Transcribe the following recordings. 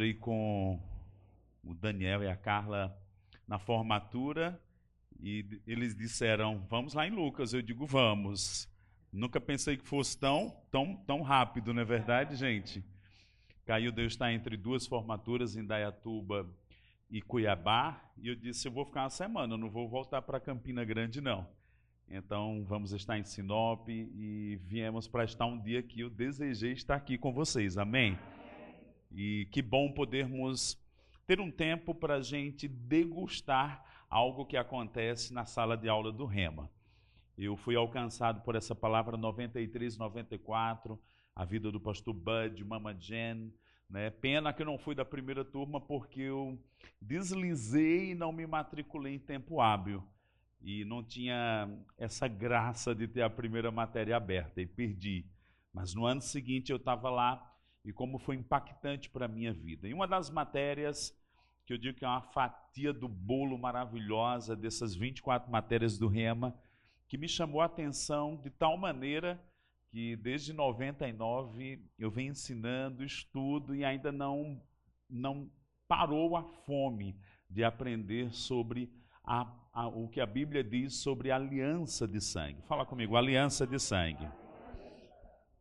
encontrei com o Daniel e a Carla na formatura e eles disseram: Vamos lá em Lucas. Eu digo: Vamos. Nunca pensei que fosse tão, tão, tão rápido, não é verdade, gente? Caiu Deus está entre duas formaturas em Dayatuba e Cuiabá, e eu disse: Eu vou ficar uma semana, não vou voltar para Campina Grande, não. Então, vamos estar em Sinop e viemos para estar um dia que eu desejei estar aqui com vocês, amém? E que bom podermos ter um tempo para a gente degustar algo que acontece na sala de aula do Rema. Eu fui alcançado por essa palavra 93, 94, a vida do pastor Bud, Mama Jen. Né? Pena que eu não fui da primeira turma porque eu deslizei e não me matriculei em tempo hábil. E não tinha essa graça de ter a primeira matéria aberta e perdi. Mas no ano seguinte eu estava lá e como foi impactante para a minha vida. E uma das matérias que eu digo que é uma fatia do bolo maravilhosa dessas 24 matérias do Rema, que me chamou a atenção de tal maneira que desde 99 eu venho ensinando, estudo e ainda não, não parou a fome de aprender sobre a, a, o que a Bíblia diz sobre aliança de sangue. Fala comigo, aliança de sangue.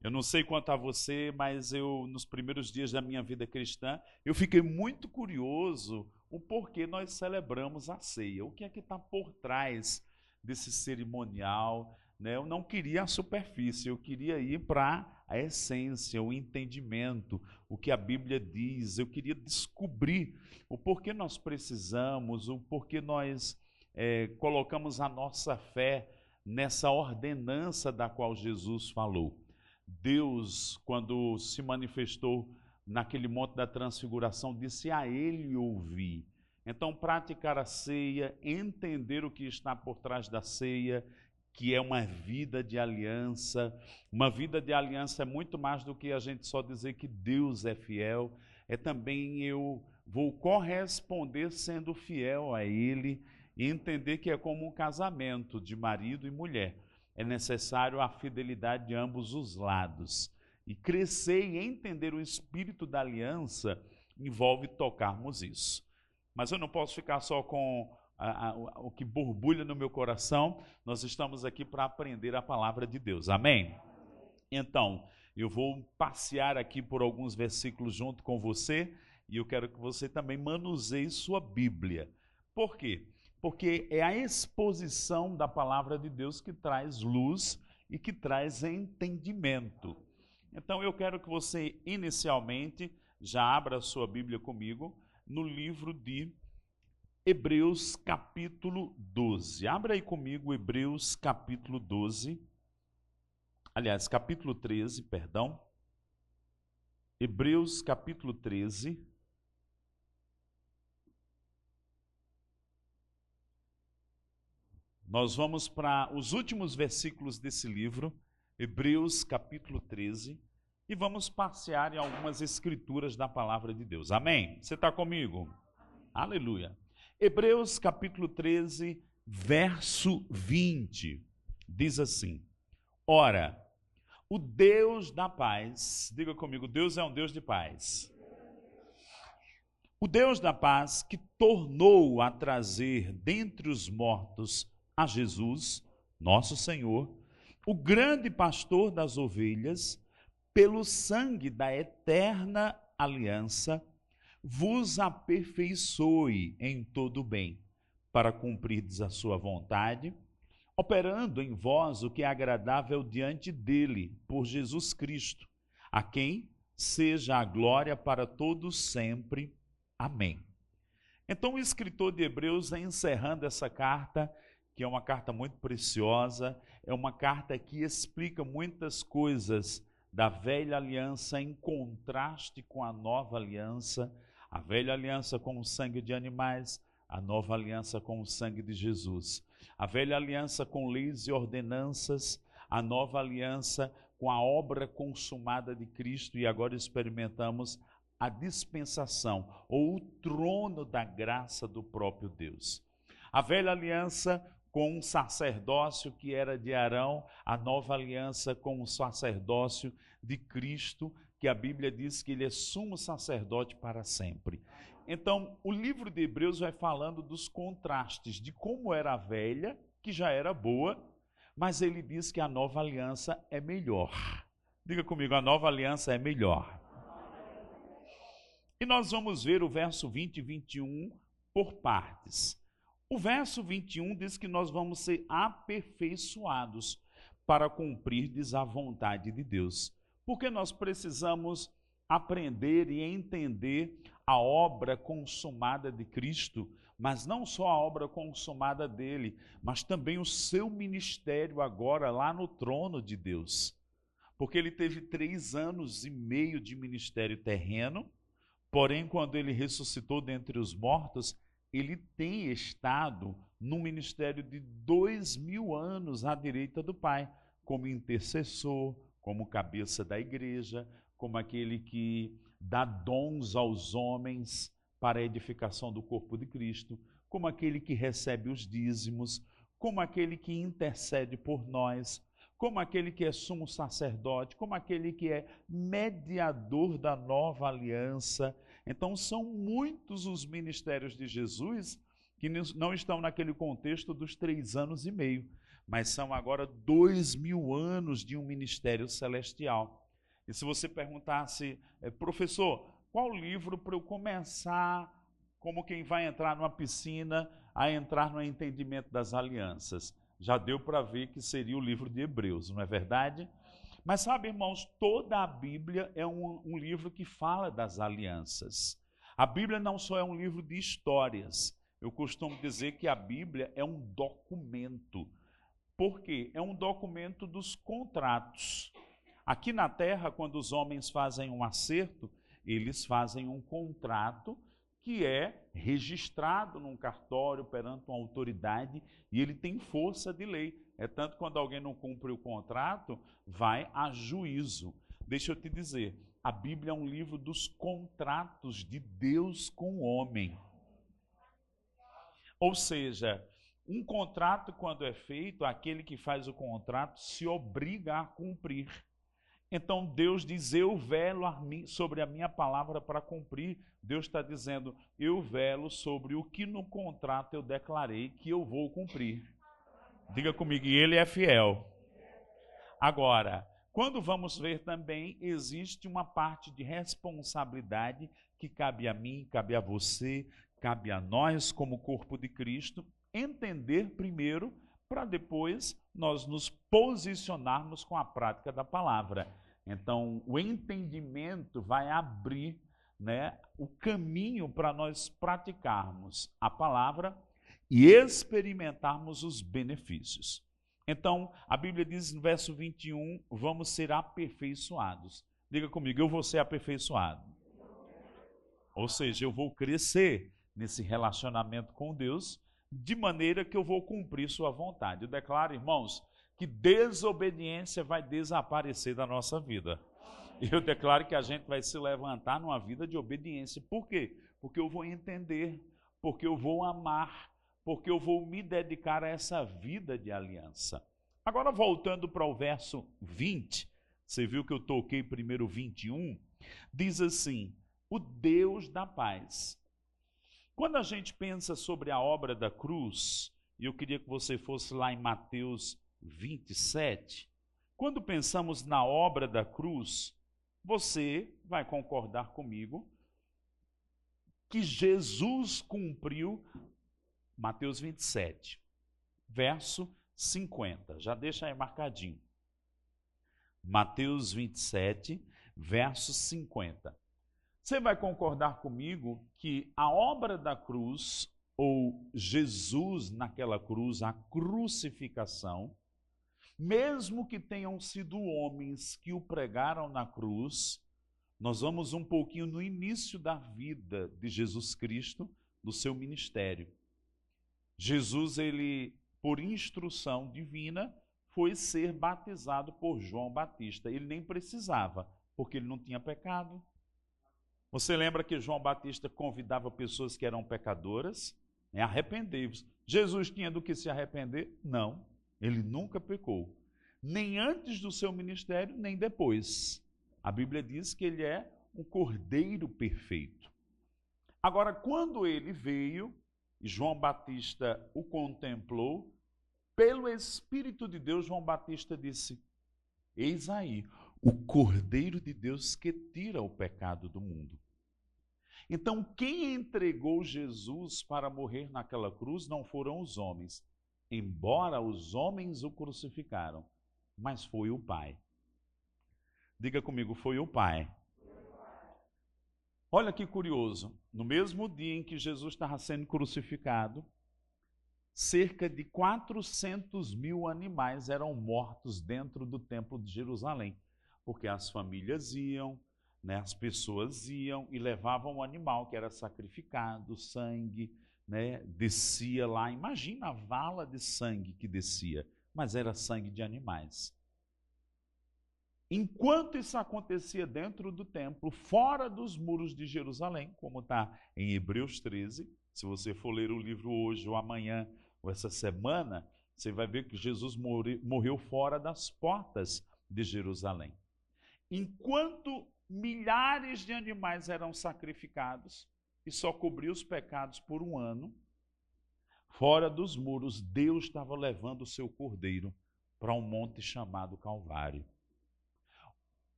Eu não sei quanto a você, mas eu, nos primeiros dias da minha vida cristã, eu fiquei muito curioso o porquê nós celebramos a ceia. O que é que está por trás desse cerimonial? Né? Eu não queria a superfície, eu queria ir para a essência, o entendimento, o que a Bíblia diz. Eu queria descobrir o porquê nós precisamos, o porquê nós é, colocamos a nossa fé nessa ordenança da qual Jesus falou. Deus, quando se manifestou naquele monte da transfiguração, disse a ele ouvir. Então, praticar a ceia, entender o que está por trás da ceia, que é uma vida de aliança. Uma vida de aliança é muito mais do que a gente só dizer que Deus é fiel, é também eu vou corresponder sendo fiel a Ele e entender que é como um casamento de marido e mulher é necessário a fidelidade de ambos os lados. E crescer e entender o espírito da aliança envolve tocarmos isso. Mas eu não posso ficar só com a, a, o que borbulha no meu coração, nós estamos aqui para aprender a palavra de Deus. Amém? Então, eu vou passear aqui por alguns versículos junto com você e eu quero que você também manuseie sua Bíblia. Por quê? Porque é a exposição da palavra de Deus que traz luz e que traz entendimento. Então eu quero que você inicialmente já abra a sua Bíblia comigo no livro de Hebreus capítulo 12. Abra aí comigo Hebreus capítulo 12. Aliás, capítulo 13, perdão. Hebreus capítulo 13. Nós vamos para os últimos versículos desse livro, Hebreus capítulo 13, e vamos passear em algumas escrituras da palavra de Deus. Amém? Você está comigo? Aleluia. Hebreus capítulo 13, verso 20, diz assim: Ora, o Deus da paz, diga comigo, Deus é um Deus de paz. O Deus da paz que tornou a trazer dentre os mortos a Jesus, nosso Senhor, o grande pastor das ovelhas, pelo sangue da eterna aliança, vos aperfeiçoe em todo bem, para cumprirdes a sua vontade, operando em vós o que é agradável diante dele, por Jesus Cristo, a quem seja a glória para todos sempre. Amém. Então, o escritor de Hebreus, encerrando essa carta, que é uma carta muito preciosa, é uma carta que explica muitas coisas da velha aliança em contraste com a nova aliança, a velha aliança com o sangue de animais, a nova aliança com o sangue de Jesus, a velha aliança com leis e ordenanças, a nova aliança com a obra consumada de Cristo e agora experimentamos a dispensação ou o trono da graça do próprio Deus. A velha aliança com um sacerdócio que era de Arão, a nova aliança com o sacerdócio de Cristo, que a Bíblia diz que ele é sumo sacerdote para sempre. Então, o livro de Hebreus vai falando dos contrastes, de como era a velha, que já era boa, mas ele diz que a nova aliança é melhor. Diga comigo, a nova aliança é melhor. E nós vamos ver o verso 20 e 21 por partes. O verso 21 diz que nós vamos ser aperfeiçoados para cumprir a vontade de Deus. Porque nós precisamos aprender e entender a obra consumada de Cristo, mas não só a obra consumada dele, mas também o seu ministério agora lá no trono de Deus. Porque ele teve três anos e meio de ministério terreno, porém, quando ele ressuscitou dentre os mortos, ele tem estado no ministério de dois mil anos à direita do Pai, como intercessor, como cabeça da igreja, como aquele que dá dons aos homens para a edificação do corpo de Cristo, como aquele que recebe os dízimos, como aquele que intercede por nós, como aquele que é sumo sacerdote, como aquele que é mediador da nova aliança. Então, são muitos os ministérios de Jesus que não estão naquele contexto dos três anos e meio, mas são agora dois mil anos de um ministério celestial. E se você perguntasse, eh, professor, qual livro para eu começar, como quem vai entrar numa piscina, a entrar no entendimento das alianças? Já deu para ver que seria o livro de Hebreus, não é verdade? Mas sabe, irmãos, toda a Bíblia é um, um livro que fala das alianças. A Bíblia não só é um livro de histórias, eu costumo dizer que a Bíblia é um documento por quê? É um documento dos contratos. Aqui na terra, quando os homens fazem um acerto, eles fazem um contrato que é registrado num cartório perante uma autoridade e ele tem força de lei. É tanto quando alguém não cumpre o contrato, vai a juízo. Deixa eu te dizer, a Bíblia é um livro dos contratos de Deus com o homem. Ou seja, um contrato, quando é feito, aquele que faz o contrato se obriga a cumprir. Então Deus diz: Eu velo sobre a minha palavra para cumprir. Deus está dizendo: Eu velo sobre o que no contrato eu declarei que eu vou cumprir. Diga comigo, e Ele é fiel. Agora, quando vamos ver também, existe uma parte de responsabilidade que cabe a mim, cabe a você, cabe a nós, como corpo de Cristo, entender primeiro, para depois nós nos posicionarmos com a prática da palavra. Então, o entendimento vai abrir né, o caminho para nós praticarmos a palavra e experimentarmos os benefícios. Então, a Bíblia diz no verso 21: vamos ser aperfeiçoados. Diga comigo, eu vou ser aperfeiçoado. Ou seja, eu vou crescer nesse relacionamento com Deus de maneira que eu vou cumprir sua vontade. Eu declaro, irmãos, que desobediência vai desaparecer da nossa vida. Eu declaro que a gente vai se levantar numa vida de obediência. Por quê? Porque eu vou entender, porque eu vou amar, porque eu vou me dedicar a essa vida de aliança. Agora, voltando para o verso 20, você viu que eu toquei primeiro 21, diz assim: O Deus da paz quando a gente pensa sobre a obra da cruz, e eu queria que você fosse lá em Mateus 27, quando pensamos na obra da cruz, você vai concordar comigo que Jesus cumpriu Mateus 27, verso 50. Já deixa aí marcadinho. Mateus 27, verso 50. Você vai concordar comigo que a obra da cruz, ou Jesus naquela cruz, a crucificação, mesmo que tenham sido homens que o pregaram na cruz, nós vamos um pouquinho no início da vida de Jesus Cristo, do seu ministério. Jesus, ele, por instrução divina, foi ser batizado por João Batista. Ele nem precisava, porque ele não tinha pecado, você lembra que João Batista convidava pessoas que eram pecadoras? Né? Arrependei-vos. Jesus tinha do que se arrepender? Não, ele nunca pecou. Nem antes do seu ministério, nem depois. A Bíblia diz que ele é um cordeiro perfeito. Agora, quando ele veio, João Batista o contemplou, pelo Espírito de Deus, João Batista disse: Eis aí o Cordeiro de Deus que tira o pecado do mundo. Então, quem entregou Jesus para morrer naquela cruz não foram os homens, embora os homens o crucificaram, mas foi o Pai. Diga comigo, foi o Pai. Olha que curioso, no mesmo dia em que Jesus estava sendo crucificado, cerca de 400 mil animais eram mortos dentro do templo de Jerusalém, porque as famílias iam, né, as pessoas iam e levavam o animal que era sacrificado, sangue, né, descia lá. Imagina a vala de sangue que descia, mas era sangue de animais. Enquanto isso acontecia dentro do templo, fora dos muros de Jerusalém, como está em Hebreus 13, se você for ler o livro hoje ou amanhã ou essa semana, você vai ver que Jesus morreu fora das portas de Jerusalém. Enquanto milhares de animais eram sacrificados e só cobriu os pecados por um ano, fora dos muros, Deus estava levando o seu cordeiro para um monte chamado Calvário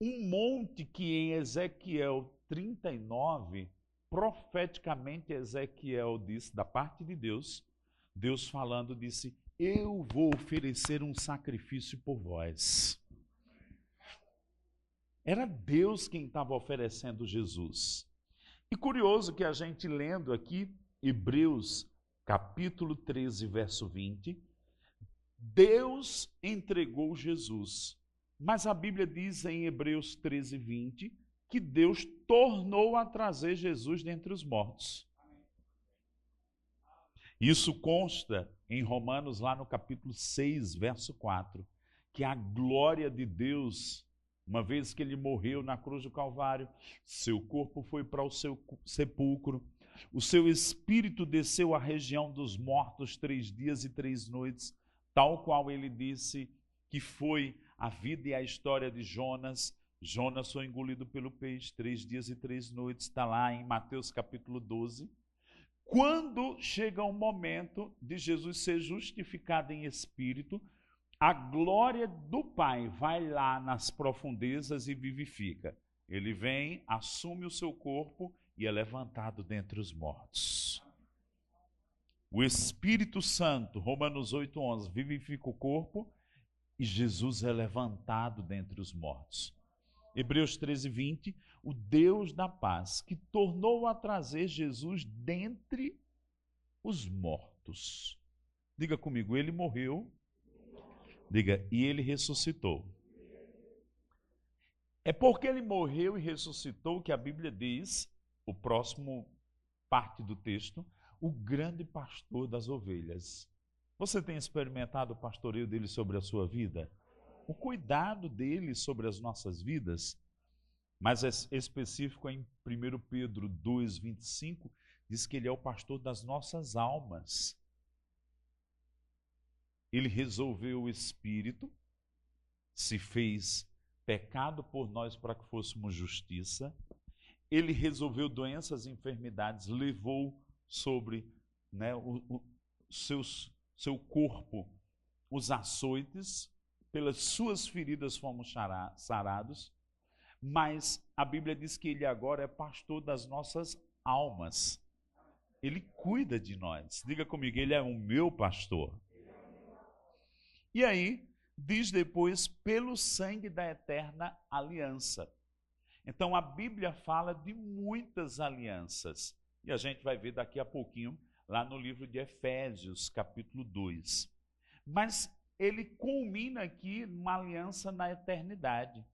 um monte que em Ezequiel 39, profeticamente Ezequiel disse, da parte de Deus, Deus falando disse: Eu vou oferecer um sacrifício por vós. Era Deus quem estava oferecendo Jesus. E curioso que a gente lendo aqui, Hebreus capítulo 13, verso 20, Deus entregou Jesus mas a Bíblia diz em Hebreus 13, 20, que Deus tornou a trazer Jesus dentre os mortos. Isso consta em Romanos, lá no capítulo 6, verso 4, que a glória de Deus, uma vez que ele morreu na cruz do Calvário, seu corpo foi para o seu sepulcro, o seu espírito desceu à região dos mortos três dias e três noites, tal qual ele disse que foi a vida e a história de Jonas. Jonas foi engolido pelo peixe, três dias e três noites, está lá em Mateus capítulo 12. Quando chega o momento de Jesus ser justificado em espírito, a glória do Pai vai lá nas profundezas e vivifica. Ele vem, assume o seu corpo e é levantado dentre os mortos. O Espírito Santo, Romanos 8:11, vivifica o corpo e Jesus é levantado dentre os mortos. Hebreus 13, 20, o Deus da paz, que tornou a trazer Jesus dentre os mortos. Diga comigo, ele morreu. Diga, e ele ressuscitou. É porque ele morreu e ressuscitou que a Bíblia diz, o próximo parte do texto, o grande pastor das ovelhas. Você tem experimentado o pastoreio dele sobre a sua vida? O cuidado dele sobre as nossas vidas? Mas é específico em 1 Pedro 2, 25, diz que ele é o pastor das nossas almas. Ele resolveu o espírito, se fez pecado por nós para que fôssemos justiça. Ele resolveu doenças e enfermidades, levou sobre né, os seus seu corpo os açoites, pelas suas feridas fomos sarados, mas a Bíblia diz que ele agora é pastor das nossas almas. Ele cuida de nós. Diga comigo, ele é o meu pastor. E aí, diz depois, pelo sangue da eterna aliança. Então a Bíblia fala de muitas alianças. E a gente vai ver daqui a pouquinho lá no livro de Efésios, capítulo 2. Mas ele culmina aqui numa aliança na eternidade.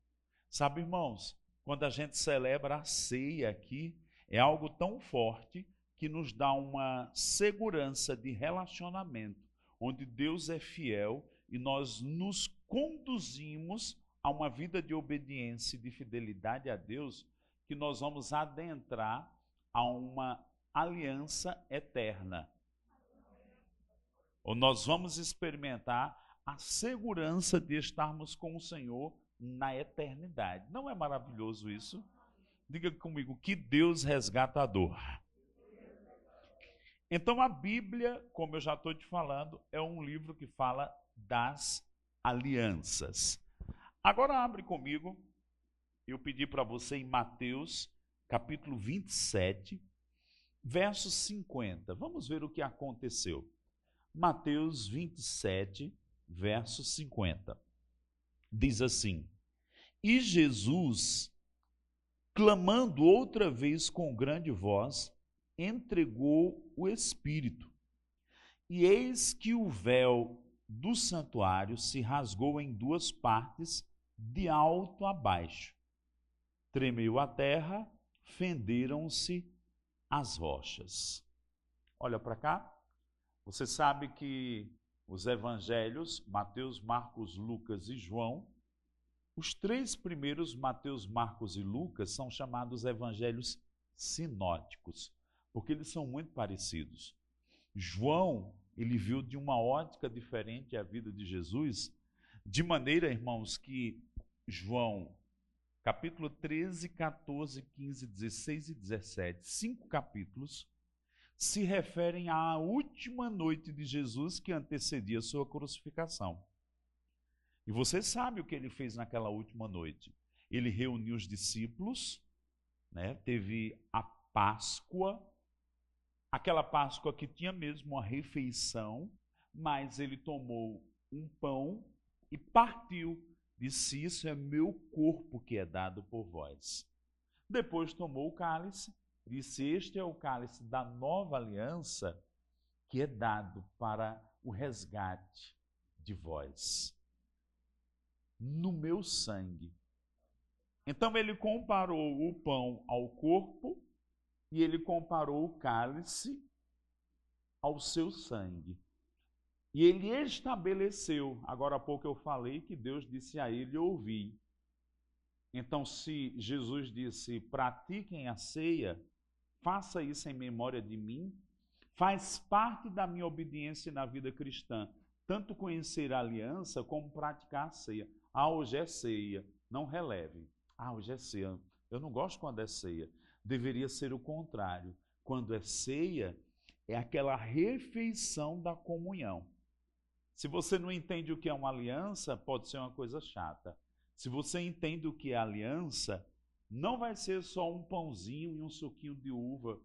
Sabe, irmãos, quando a gente celebra a ceia aqui, é algo tão forte que nos dá uma segurança de relacionamento, onde Deus é fiel e nós nos conduzimos a uma vida de obediência e de fidelidade a Deus, que nós vamos adentrar a uma aliança eterna. Ou nós vamos experimentar a segurança de estarmos com o Senhor na eternidade. Não é maravilhoso isso? Diga comigo, que Deus resgatador. Então a Bíblia, como eu já estou te falando, é um livro que fala das alianças. Agora abre comigo, eu pedi para você em Mateus, capítulo 27, verso 50. Vamos ver o que aconteceu. Mateus 27, verso 50. Diz assim: E Jesus, clamando outra vez com grande voz, entregou o Espírito. E eis que o véu do santuário se rasgou em duas partes, de alto a baixo. Tremeu a terra, fenderam-se as rochas. Olha para cá. Você sabe que os evangelhos, Mateus, Marcos, Lucas e João, os três primeiros, Mateus, Marcos e Lucas, são chamados evangelhos sinóticos, porque eles são muito parecidos. João, ele viu de uma ótica diferente a vida de Jesus, de maneira, irmãos, que João, capítulo 13, 14, 15, 16 e 17, cinco capítulos, se referem à última noite de Jesus que antecedia a sua crucificação. E você sabe o que ele fez naquela última noite. Ele reuniu os discípulos, né? teve a Páscoa, aquela Páscoa que tinha mesmo uma refeição, mas ele tomou um pão e partiu. Disse: Isso é meu corpo que é dado por vós. Depois tomou o cálice Disse: Este é o cálice da nova aliança que é dado para o resgate de vós, no meu sangue. Então ele comparou o pão ao corpo e ele comparou o cálice ao seu sangue. E ele estabeleceu, agora há pouco eu falei que Deus disse a ele: ouvi. Então, se Jesus disse: pratiquem a ceia, faça isso em memória de mim, faz parte da minha obediência na vida cristã, tanto conhecer a aliança como praticar a ceia. Ah, hoje é ceia, não releve. Ah, hoje é ceia. Eu não gosto quando é ceia. Deveria ser o contrário. Quando é ceia, é aquela refeição da comunhão. Se você não entende o que é uma aliança, pode ser uma coisa chata. Se você entende o que é aliança, não vai ser só um pãozinho e um suquinho de uva.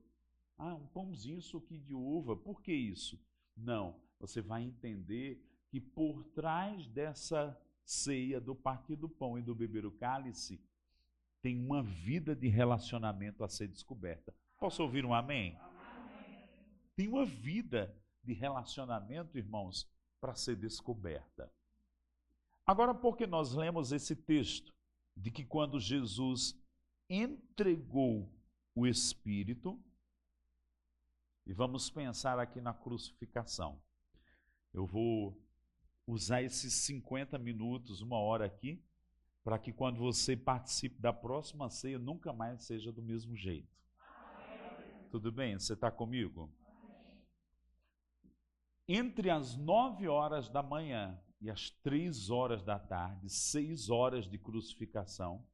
Ah, um pãozinho e suquinho de uva. Por que isso? Não, você vai entender que por trás dessa ceia do partir do pão e do beber o cálice tem uma vida de relacionamento a ser descoberta. Posso ouvir um amém? amém. Tem uma vida de relacionamento, irmãos, para ser descoberta. Agora, porque nós lemos esse texto de que quando Jesus entregou o Espírito. E vamos pensar aqui na crucificação. Eu vou usar esses 50 minutos, uma hora aqui, para que quando você participe da próxima ceia, nunca mais seja do mesmo jeito. Tudo bem? Você está comigo? Entre as nove horas da manhã e as três horas da tarde, seis horas de crucificação,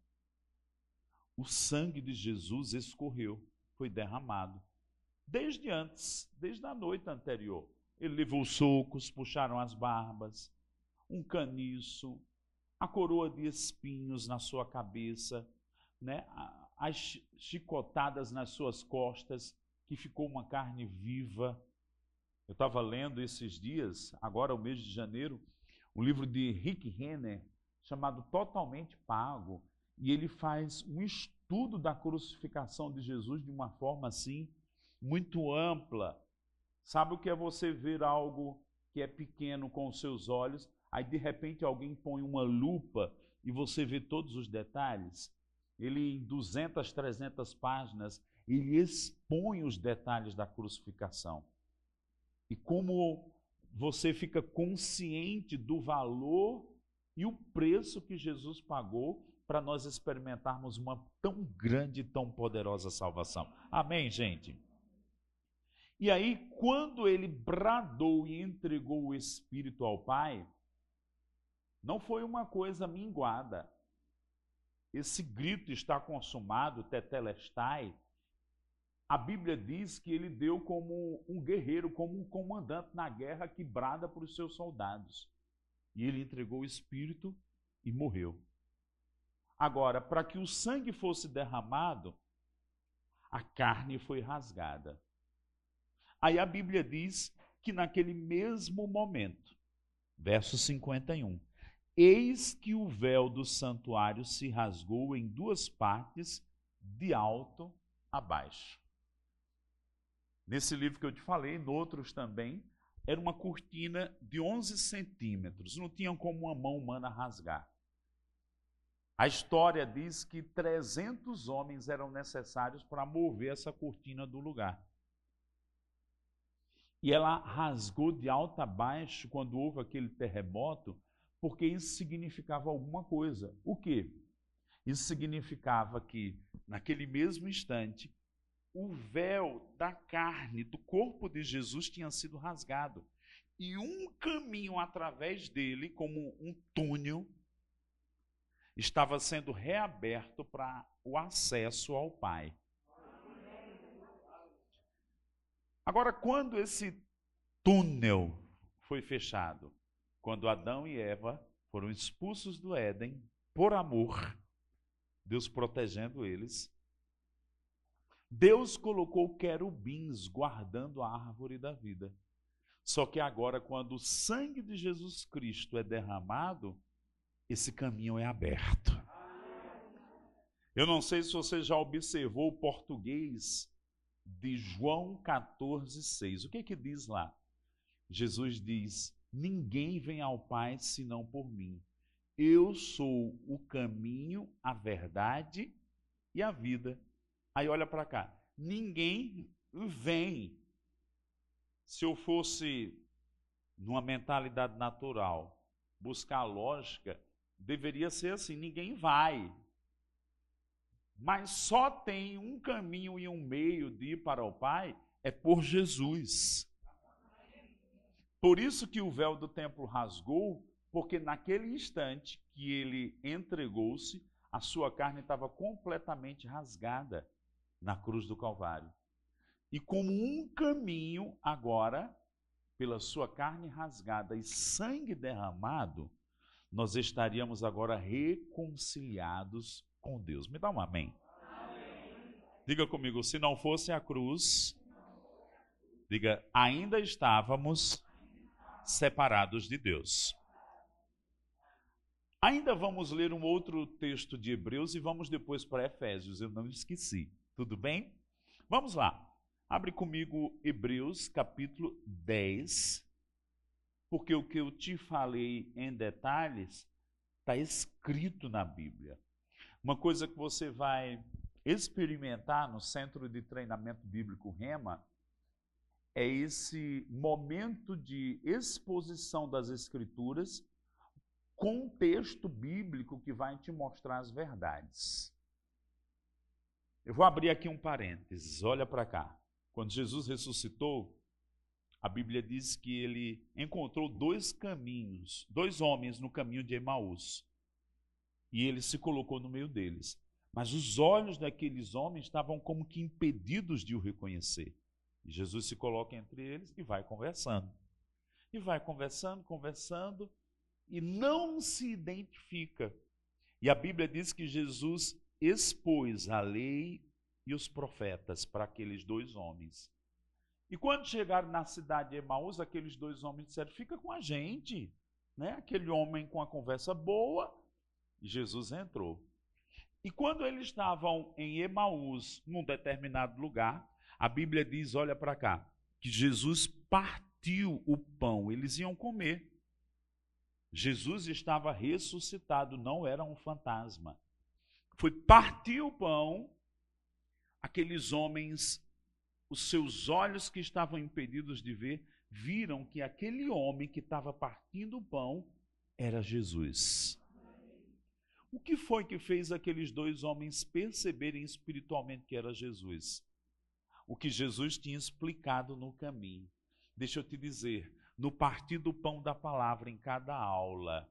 o sangue de Jesus escorreu, foi derramado. Desde antes, desde a noite anterior. Ele levou socos, puxaram as barbas, um caniço, a coroa de espinhos na sua cabeça, né? as chicotadas nas suas costas, que ficou uma carne viva. Eu estava lendo esses dias, agora o mês de janeiro, um livro de Rick Renner chamado Totalmente Pago, e ele faz um estudo da crucificação de Jesus de uma forma assim, muito ampla. Sabe o que é você ver algo que é pequeno com os seus olhos, aí de repente alguém põe uma lupa e você vê todos os detalhes? Ele, em 200, 300 páginas, ele expõe os detalhes da crucificação. E como você fica consciente do valor e o preço que Jesus pagou para nós experimentarmos uma tão grande e tão poderosa salvação. Amém, gente? E aí, quando ele bradou e entregou o Espírito ao Pai, não foi uma coisa minguada. esse grito está consumado, tetelestai, a Bíblia diz que ele deu como um guerreiro, como um comandante na guerra que brada para os seus soldados. E ele entregou o espírito e morreu. Agora, para que o sangue fosse derramado, a carne foi rasgada. Aí a Bíblia diz que naquele mesmo momento, verso 51, eis que o véu do santuário se rasgou em duas partes, de alto a baixo. Nesse livro que eu te falei, em outros também, era uma cortina de 11 centímetros, não tinham como uma mão humana rasgar. A história diz que 300 homens eram necessários para mover essa cortina do lugar. E ela rasgou de alto a baixo quando houve aquele terremoto, porque isso significava alguma coisa. O quê? Isso significava que, naquele mesmo instante, o véu da carne, do corpo de Jesus, tinha sido rasgado. E um caminho através dele, como um túnel, estava sendo reaberto para o acesso ao Pai. Agora, quando esse túnel foi fechado, quando Adão e Eva foram expulsos do Éden por amor, Deus protegendo eles, Deus colocou querubins guardando a árvore da vida. Só que agora, quando o sangue de Jesus Cristo é derramado, esse caminho é aberto. Eu não sei se você já observou o português de João 14, 6. O que que diz lá? Jesus diz: Ninguém vem ao Pai senão por mim. Eu sou o caminho, a verdade e a vida. Aí olha para cá. Ninguém vem. Se eu fosse numa mentalidade natural, buscar lógica, deveria ser assim: ninguém vai. Mas só tem um caminho e um meio de ir para o Pai, é por Jesus. Por isso que o véu do templo rasgou, porque naquele instante que ele entregou-se, a sua carne estava completamente rasgada na cruz do Calvário. E como um caminho agora, pela sua carne rasgada e sangue derramado, nós estaríamos agora reconciliados com Deus. Me dá um amém. amém. Diga comigo, se não fosse a cruz, diga, ainda estávamos separados de Deus. Ainda vamos ler um outro texto de Hebreus e vamos depois para Efésios, eu não esqueci. Tudo bem? Vamos lá. Abre comigo Hebreus capítulo 10, porque o que eu te falei em detalhes está escrito na Bíblia. Uma coisa que você vai experimentar no Centro de Treinamento Bíblico Rema é esse momento de exposição das Escrituras com um texto bíblico que vai te mostrar as verdades. Eu vou abrir aqui um parênteses, olha para cá. Quando Jesus ressuscitou, a Bíblia diz que ele encontrou dois caminhos, dois homens no caminho de Emaús. E ele se colocou no meio deles. Mas os olhos daqueles homens estavam como que impedidos de o reconhecer. E Jesus se coloca entre eles e vai conversando. E vai conversando, conversando, e não se identifica. E a Bíblia diz que Jesus expôs a lei e os profetas para aqueles dois homens. E quando chegaram na cidade de Emaús, aqueles dois homens disseram: Fica com a gente. Né? Aquele homem com a conversa boa. Jesus entrou. E quando eles estavam em Emaús, num determinado lugar, a Bíblia diz: Olha para cá, que Jesus partiu o pão, eles iam comer. Jesus estava ressuscitado, não era um fantasma. Foi partir o pão, aqueles homens os seus olhos que estavam impedidos de ver, viram que aquele homem que estava partindo o pão era Jesus. O que foi que fez aqueles dois homens perceberem espiritualmente que era Jesus? O que Jesus tinha explicado no caminho. Deixa eu te dizer, no partir do pão da palavra em cada aula,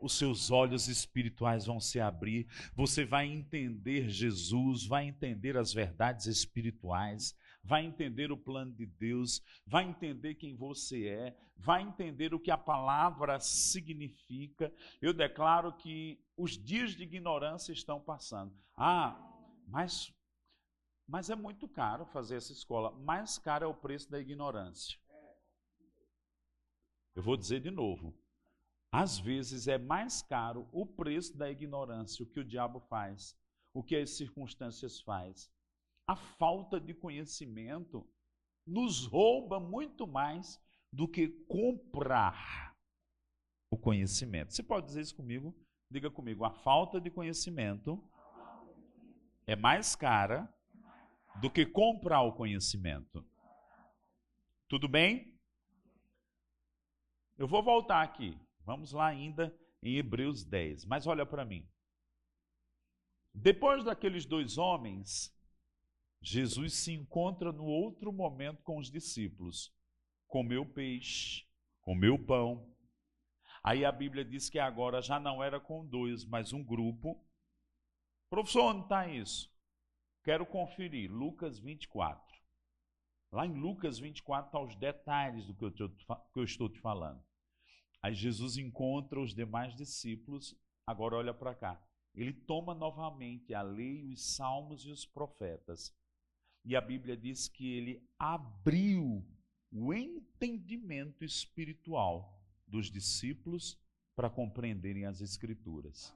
os seus olhos espirituais vão se abrir, você vai entender Jesus, vai entender as verdades espirituais, vai entender o plano de Deus, vai entender quem você é, vai entender o que a palavra significa. Eu declaro que os dias de ignorância estão passando. Ah, mas mas é muito caro fazer essa escola. Mais caro é o preço da ignorância. Eu vou dizer de novo. Às vezes é mais caro o preço da ignorância, o que o diabo faz, o que as circunstâncias faz. A falta de conhecimento nos rouba muito mais do que comprar o conhecimento. Você pode dizer isso comigo? Diga comigo, a falta de conhecimento é mais cara do que comprar o conhecimento. Tudo bem? Eu vou voltar aqui. Vamos lá ainda em Hebreus 10. Mas olha para mim. Depois daqueles dois homens, Jesus se encontra no outro momento com os discípulos. Comeu peixe, comeu pão. Aí a Bíblia diz que agora já não era com dois, mas um grupo. Professor, onde está isso? Quero conferir, Lucas 24. Lá em Lucas 24 estão tá os detalhes do que eu estou te falando. Aí Jesus encontra os demais discípulos, agora olha para cá. Ele toma novamente a lei, os salmos e os profetas. E a Bíblia diz que ele abriu o entendimento espiritual dos discípulos para compreenderem as Escrituras.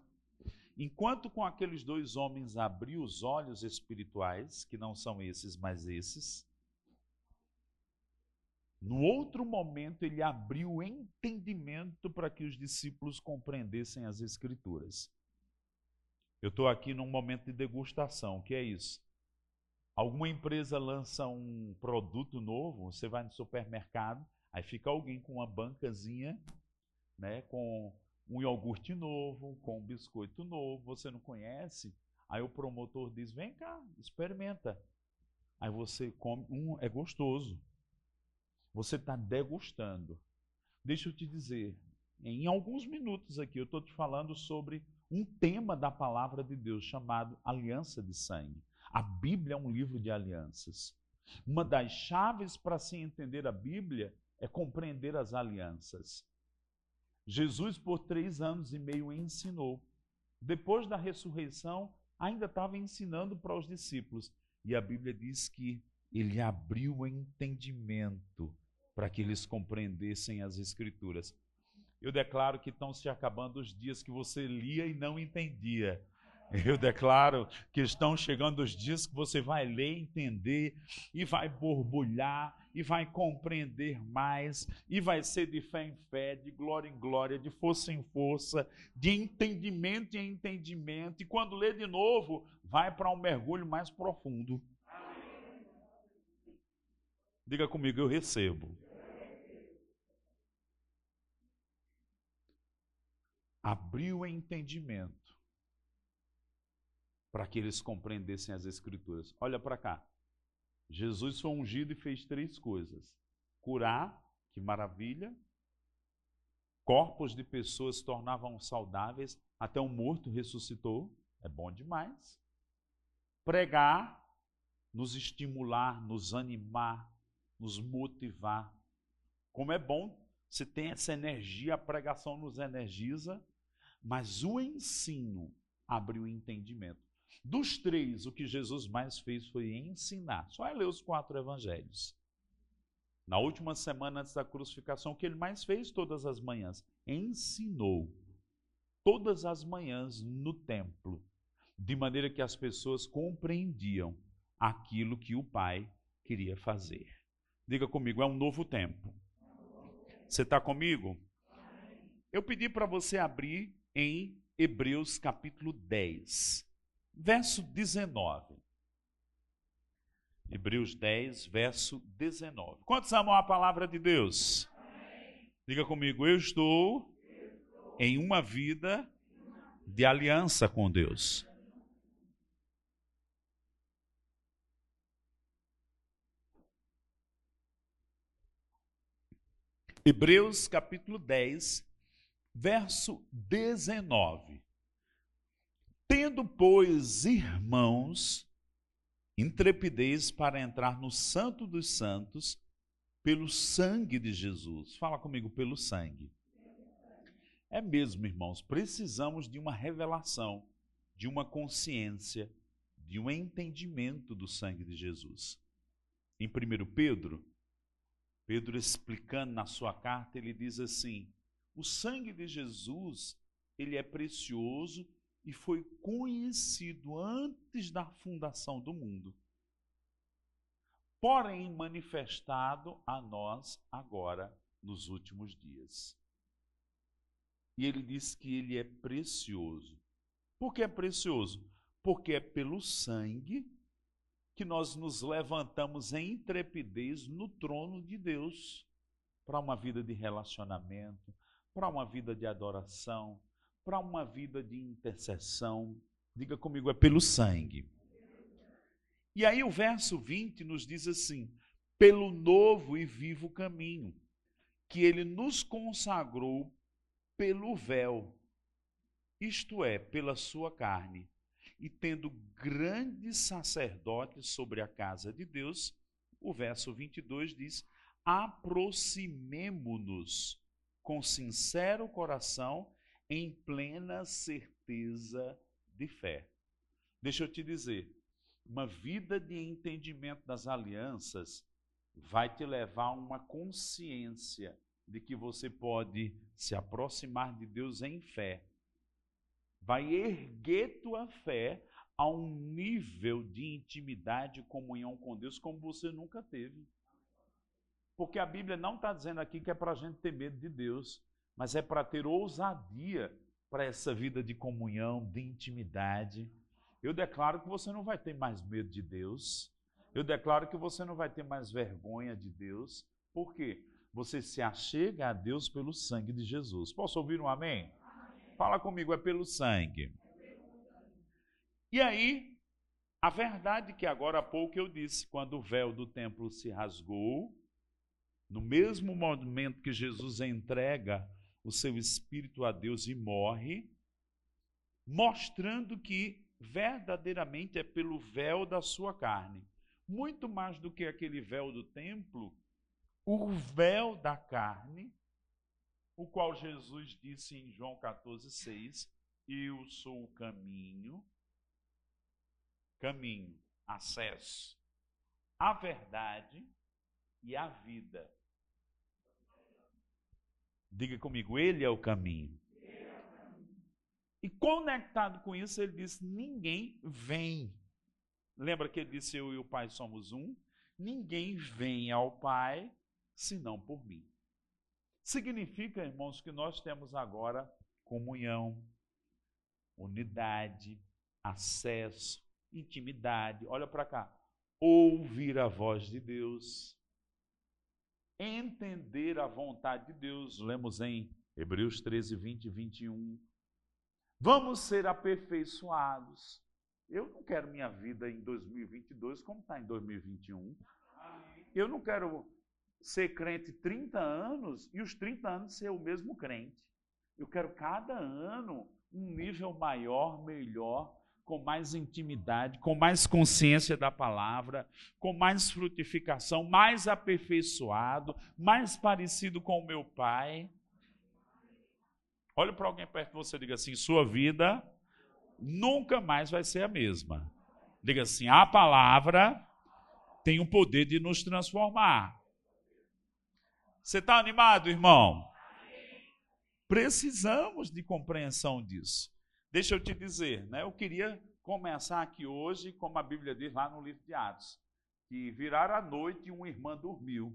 Enquanto com aqueles dois homens abriu os olhos espirituais, que não são esses, mas esses, no outro momento ele abriu o entendimento para que os discípulos compreendessem as Escrituras. Eu estou aqui num momento de degustação, que é isso? Alguma empresa lança um produto novo, você vai no supermercado, aí fica alguém com uma bancazinha, né, com um iogurte novo, com um biscoito novo, você não conhece. Aí o promotor diz: vem cá, experimenta. Aí você come, um é gostoso. Você está degustando. Deixa eu te dizer, em alguns minutos aqui eu estou te falando sobre um tema da palavra de Deus chamado aliança de sangue. A Bíblia é um livro de alianças. Uma das chaves para se entender a Bíblia é compreender as alianças. Jesus, por três anos e meio, ensinou. Depois da ressurreição, ainda estava ensinando para os discípulos. E a Bíblia diz que ele abriu o entendimento para que eles compreendessem as Escrituras. Eu declaro que estão se acabando os dias que você lia e não entendia. Eu declaro que estão chegando os dias que você vai ler, entender e vai borbulhar e vai compreender mais e vai ser de fé em fé, de glória em glória, de força em força, de entendimento em entendimento. E quando lê de novo, vai para um mergulho mais profundo. Diga comigo, eu recebo. Abriu o entendimento para que eles compreendessem as Escrituras. Olha para cá. Jesus foi ungido e fez três coisas: curar, que maravilha, corpos de pessoas se tornavam saudáveis, até um morto ressuscitou, é bom demais. Pregar, nos estimular, nos animar, nos motivar. Como é bom, você tem essa energia, a pregação nos energiza, mas o ensino abre o entendimento. Dos três, o que Jesus mais fez foi ensinar. Só é ler os quatro evangelhos. Na última semana antes da crucificação, o que ele mais fez todas as manhãs? Ensinou. Todas as manhãs no templo. De maneira que as pessoas compreendiam aquilo que o Pai queria fazer. Diga comigo, é um novo tempo. Você está comigo? Eu pedi para você abrir em Hebreus capítulo 10 verso 19. Hebreus 10, verso 19. Quantos amam a palavra de Deus? Amém. Diga comigo, eu estou, em uma vida de aliança com Deus. Hebreus capítulo 10, Verso 19. Tendo, pois, irmãos, intrepidez para entrar no Santo dos Santos pelo sangue de Jesus. Fala comigo, pelo sangue. É mesmo, irmãos, precisamos de uma revelação, de uma consciência, de um entendimento do sangue de Jesus. Em 1 Pedro, Pedro explicando na sua carta, ele diz assim: o sangue de Jesus, ele é precioso e foi conhecido antes da fundação do mundo. Porém, manifestado a nós agora nos últimos dias. E ele diz que ele é precioso. Por que é precioso? Porque é pelo sangue que nós nos levantamos em intrepidez no trono de Deus para uma vida de relacionamento, para uma vida de adoração, para uma vida de intercessão. Diga comigo, é pelo sangue. E aí o verso 20 nos diz assim: pelo novo e vivo caminho, que ele nos consagrou pelo véu, isto é, pela sua carne, e tendo grandes sacerdotes sobre a casa de Deus, o verso 22 diz: aproximemo-nos com sincero coração, em plena certeza de fé. Deixa eu te dizer, uma vida de entendimento das alianças vai te levar a uma consciência de que você pode se aproximar de Deus em fé. Vai erguer tua fé a um nível de intimidade e comunhão com Deus como você nunca teve. Porque a Bíblia não está dizendo aqui que é para a gente ter medo de Deus, mas é para ter ousadia para essa vida de comunhão, de intimidade. Eu declaro que você não vai ter mais medo de Deus. Eu declaro que você não vai ter mais vergonha de Deus. Por quê? Você se achega a Deus pelo sangue de Jesus. Posso ouvir um amém? amém. Fala comigo, é pelo sangue. E aí, a verdade que agora há pouco eu disse, quando o véu do templo se rasgou, no mesmo momento que Jesus entrega o seu espírito a Deus e morre, mostrando que verdadeiramente é pelo véu da sua carne. Muito mais do que aquele véu do templo, o véu da carne, o qual Jesus disse em João 14,6: Eu sou o caminho, caminho, acesso, a verdade e a vida. Diga comigo, Ele é o caminho. E conectado com isso, ele disse: Ninguém vem. Lembra que ele disse: Eu e o Pai somos um? Ninguém vem ao Pai senão por mim. Significa, irmãos, que nós temos agora comunhão, unidade, acesso, intimidade. Olha para cá. Ouvir a voz de Deus, entender a vontade de Deus. Lemos em Hebreus 13, 20 e 21. Vamos ser aperfeiçoados. Eu não quero minha vida em 2022 como está em 2021. Eu não quero ser crente 30 anos e os 30 anos ser o mesmo crente. Eu quero cada ano um nível maior, melhor, com mais intimidade, com mais consciência da palavra, com mais frutificação, mais aperfeiçoado, mais parecido com o meu Pai. Olha para alguém perto de você e diga assim: sua vida nunca mais vai ser a mesma. Diga assim: a palavra tem o poder de nos transformar. Você está animado, irmão? Precisamos de compreensão disso. Deixa eu te dizer, né? Eu queria começar aqui hoje, como a Bíblia diz lá no livro de Atos, que viraram a noite e uma irmã dormiu,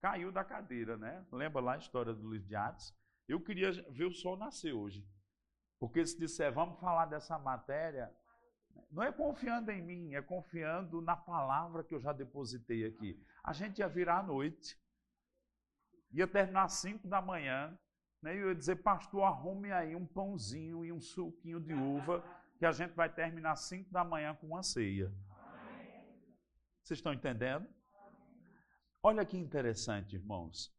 caiu da cadeira, né? Lembra lá a história do livro de Atos? Eu queria ver o sol nascer hoje. Porque se disser, vamos falar dessa matéria, não é confiando em mim, é confiando na palavra que eu já depositei aqui. A gente ia virar à noite, ia terminar às 5 da manhã, né? E eu ia dizer, pastor, arrume aí um pãozinho e um suquinho de uva, que a gente vai terminar às 5 da manhã com uma ceia. Vocês estão entendendo? Olha que interessante, irmãos.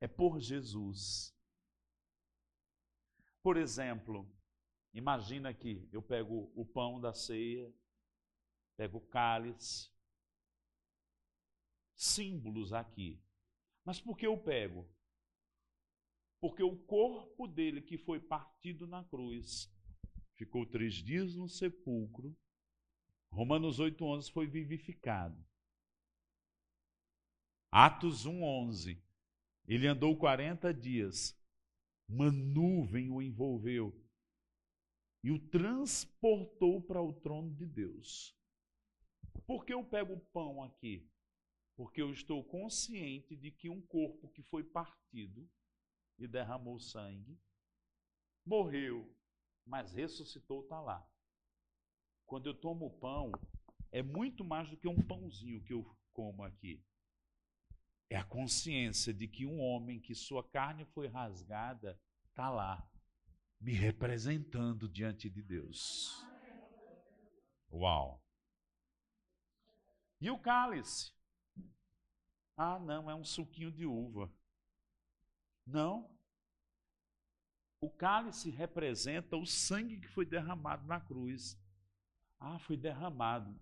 É por Jesus. Por exemplo, imagina que eu pego o pão da ceia, pego o cálice, símbolos aqui. Mas por que eu pego? Porque o corpo dele que foi partido na cruz ficou três dias no sepulcro. Romanos 8,11 foi vivificado. Atos 1,11. Ele andou 40 dias. Uma nuvem o envolveu e o transportou para o trono de Deus. Por que eu pego o pão aqui? Porque eu estou consciente de que um corpo que foi partido e derramou sangue, morreu, mas ressuscitou, está lá. Quando eu tomo o pão, é muito mais do que um pãozinho que eu como aqui. É a consciência de que um homem que sua carne foi rasgada está lá, me representando diante de Deus. Uau! E o cálice? Ah, não, é um suquinho de uva. Não. O cálice representa o sangue que foi derramado na cruz. Ah, foi derramado.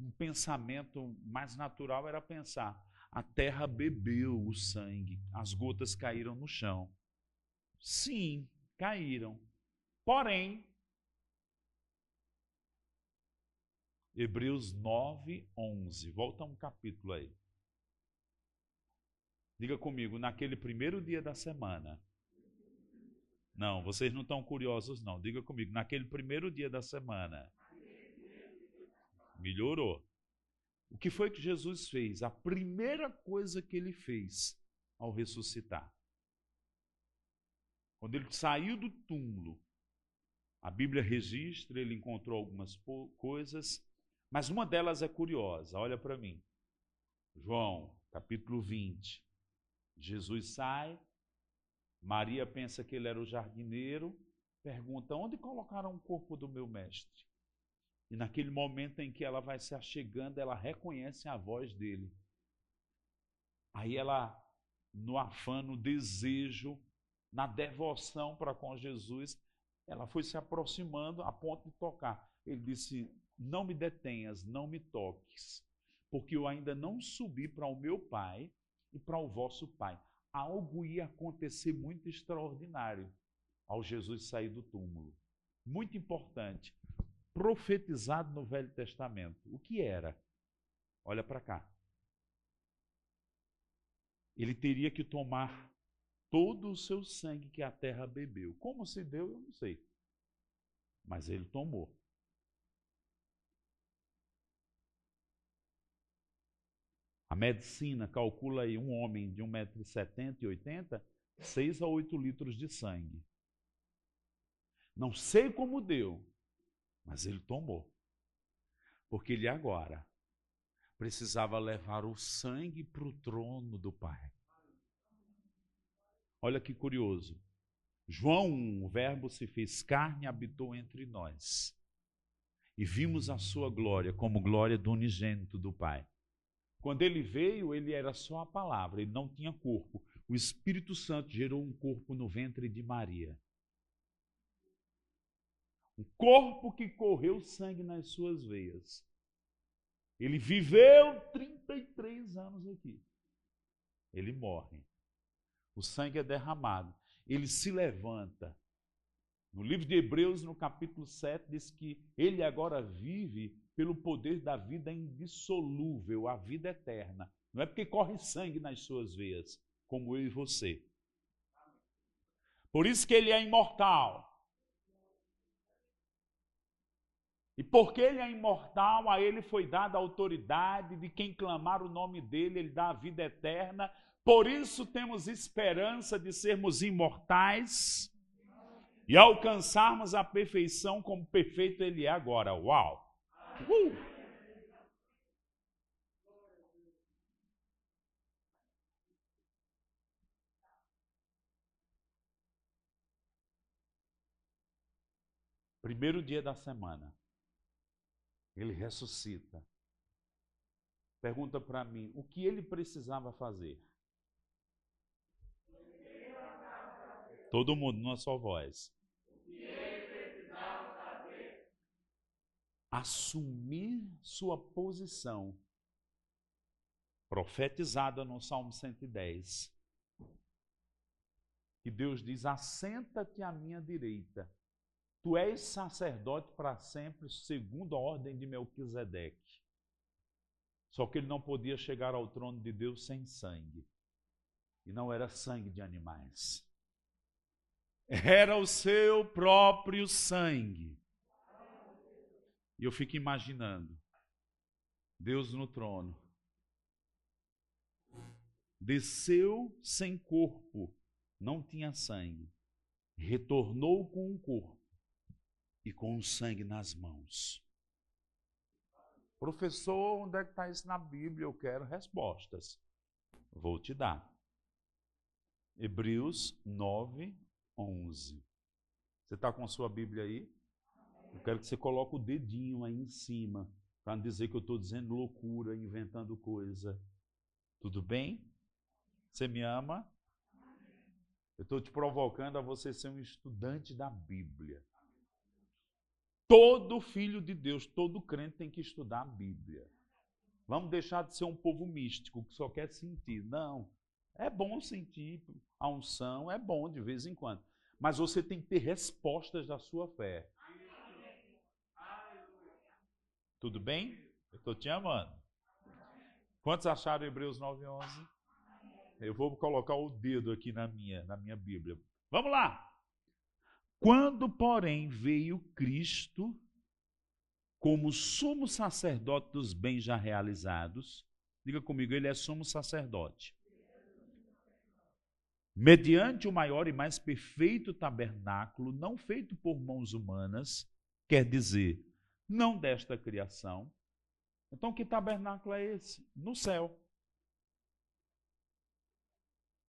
Um pensamento mais natural era pensar: a terra bebeu o sangue, as gotas caíram no chão. Sim, caíram. Porém, Hebreus 9, 11. Volta um capítulo aí. Diga comigo, naquele primeiro dia da semana. Não, vocês não estão curiosos, não. Diga comigo, naquele primeiro dia da semana. Melhorou. O que foi que Jesus fez? A primeira coisa que ele fez ao ressuscitar. Quando ele saiu do túmulo, a Bíblia registra, ele encontrou algumas coisas, mas uma delas é curiosa. Olha para mim. João, capítulo 20. Jesus sai, Maria pensa que ele era o jardineiro, pergunta: onde colocaram o corpo do meu mestre? E naquele momento em que ela vai se achegando, ela reconhece a voz dele. Aí ela, no afã, no desejo, na devoção para com Jesus, ela foi se aproximando a ponto de tocar. Ele disse: Não me detenhas, não me toques, porque eu ainda não subi para o meu Pai e para o vosso Pai. Algo ia acontecer muito extraordinário ao Jesus sair do túmulo. Muito importante. Profetizado no Velho Testamento. O que era? Olha para cá. Ele teria que tomar todo o seu sangue que a terra bebeu. Como se deu, eu não sei. Mas ele tomou. A medicina calcula aí um homem de 1,70m e 80, 6 a 8 litros de sangue. Não sei como deu, mas ele tomou. Porque ele agora precisava levar o sangue para o trono do Pai. Olha que curioso. João 1, o Verbo se fez carne e habitou entre nós. E vimos a sua glória como glória do unigênito do Pai. Quando ele veio, ele era só a palavra, ele não tinha corpo. O Espírito Santo gerou um corpo no ventre de Maria. Um corpo que correu sangue nas suas veias. Ele viveu 33 anos aqui. Ele morre. O sangue é derramado. Ele se levanta. No livro de Hebreus, no capítulo 7, diz que ele agora vive pelo poder da vida indissolúvel, a vida eterna. Não é porque corre sangue nas suas veias, como eu e você. Por isso que ele é imortal. E porque ele é imortal, a ele foi dada a autoridade de quem clamar o nome dele, ele dá a vida eterna. Por isso temos esperança de sermos imortais e alcançarmos a perfeição como perfeito ele é agora. Uau! Uh! Primeiro dia da semana, ele ressuscita. Pergunta para mim, o que ele precisava fazer? Todo mundo numa só voz. Assumir sua posição profetizada no Salmo 110. Que Deus diz: Assenta-te à minha direita. Tu és sacerdote para sempre, segundo a ordem de Melquisedeque. Só que ele não podia chegar ao trono de Deus sem sangue. E não era sangue de animais. Era o seu próprio sangue. E eu fico imaginando Deus no trono. Desceu sem corpo, não tinha sangue. Retornou com o corpo e com o sangue nas mãos. Professor, onde é que está isso na Bíblia? Eu quero respostas. Vou te dar. Hebreus 9, 11. Você está com a sua Bíblia aí? Eu quero que você coloque o dedinho aí em cima, para não dizer que eu estou dizendo loucura, inventando coisa. Tudo bem? Você me ama? Eu estou te provocando a você ser um estudante da Bíblia. Todo filho de Deus, todo crente tem que estudar a Bíblia. Vamos deixar de ser um povo místico que só quer sentir. Não. É bom sentir a unção, é bom de vez em quando. Mas você tem que ter respostas da sua fé. Tudo bem? Eu estou te amando. Quantos acharam Hebreus 9, 11? Eu vou colocar o dedo aqui na minha, na minha Bíblia. Vamos lá! Quando, porém, veio Cristo como sumo sacerdote dos bens já realizados, diga comigo, ele é sumo sacerdote. Mediante o maior e mais perfeito tabernáculo, não feito por mãos humanas, quer dizer, não desta criação. Então, que tabernáculo é esse? No céu.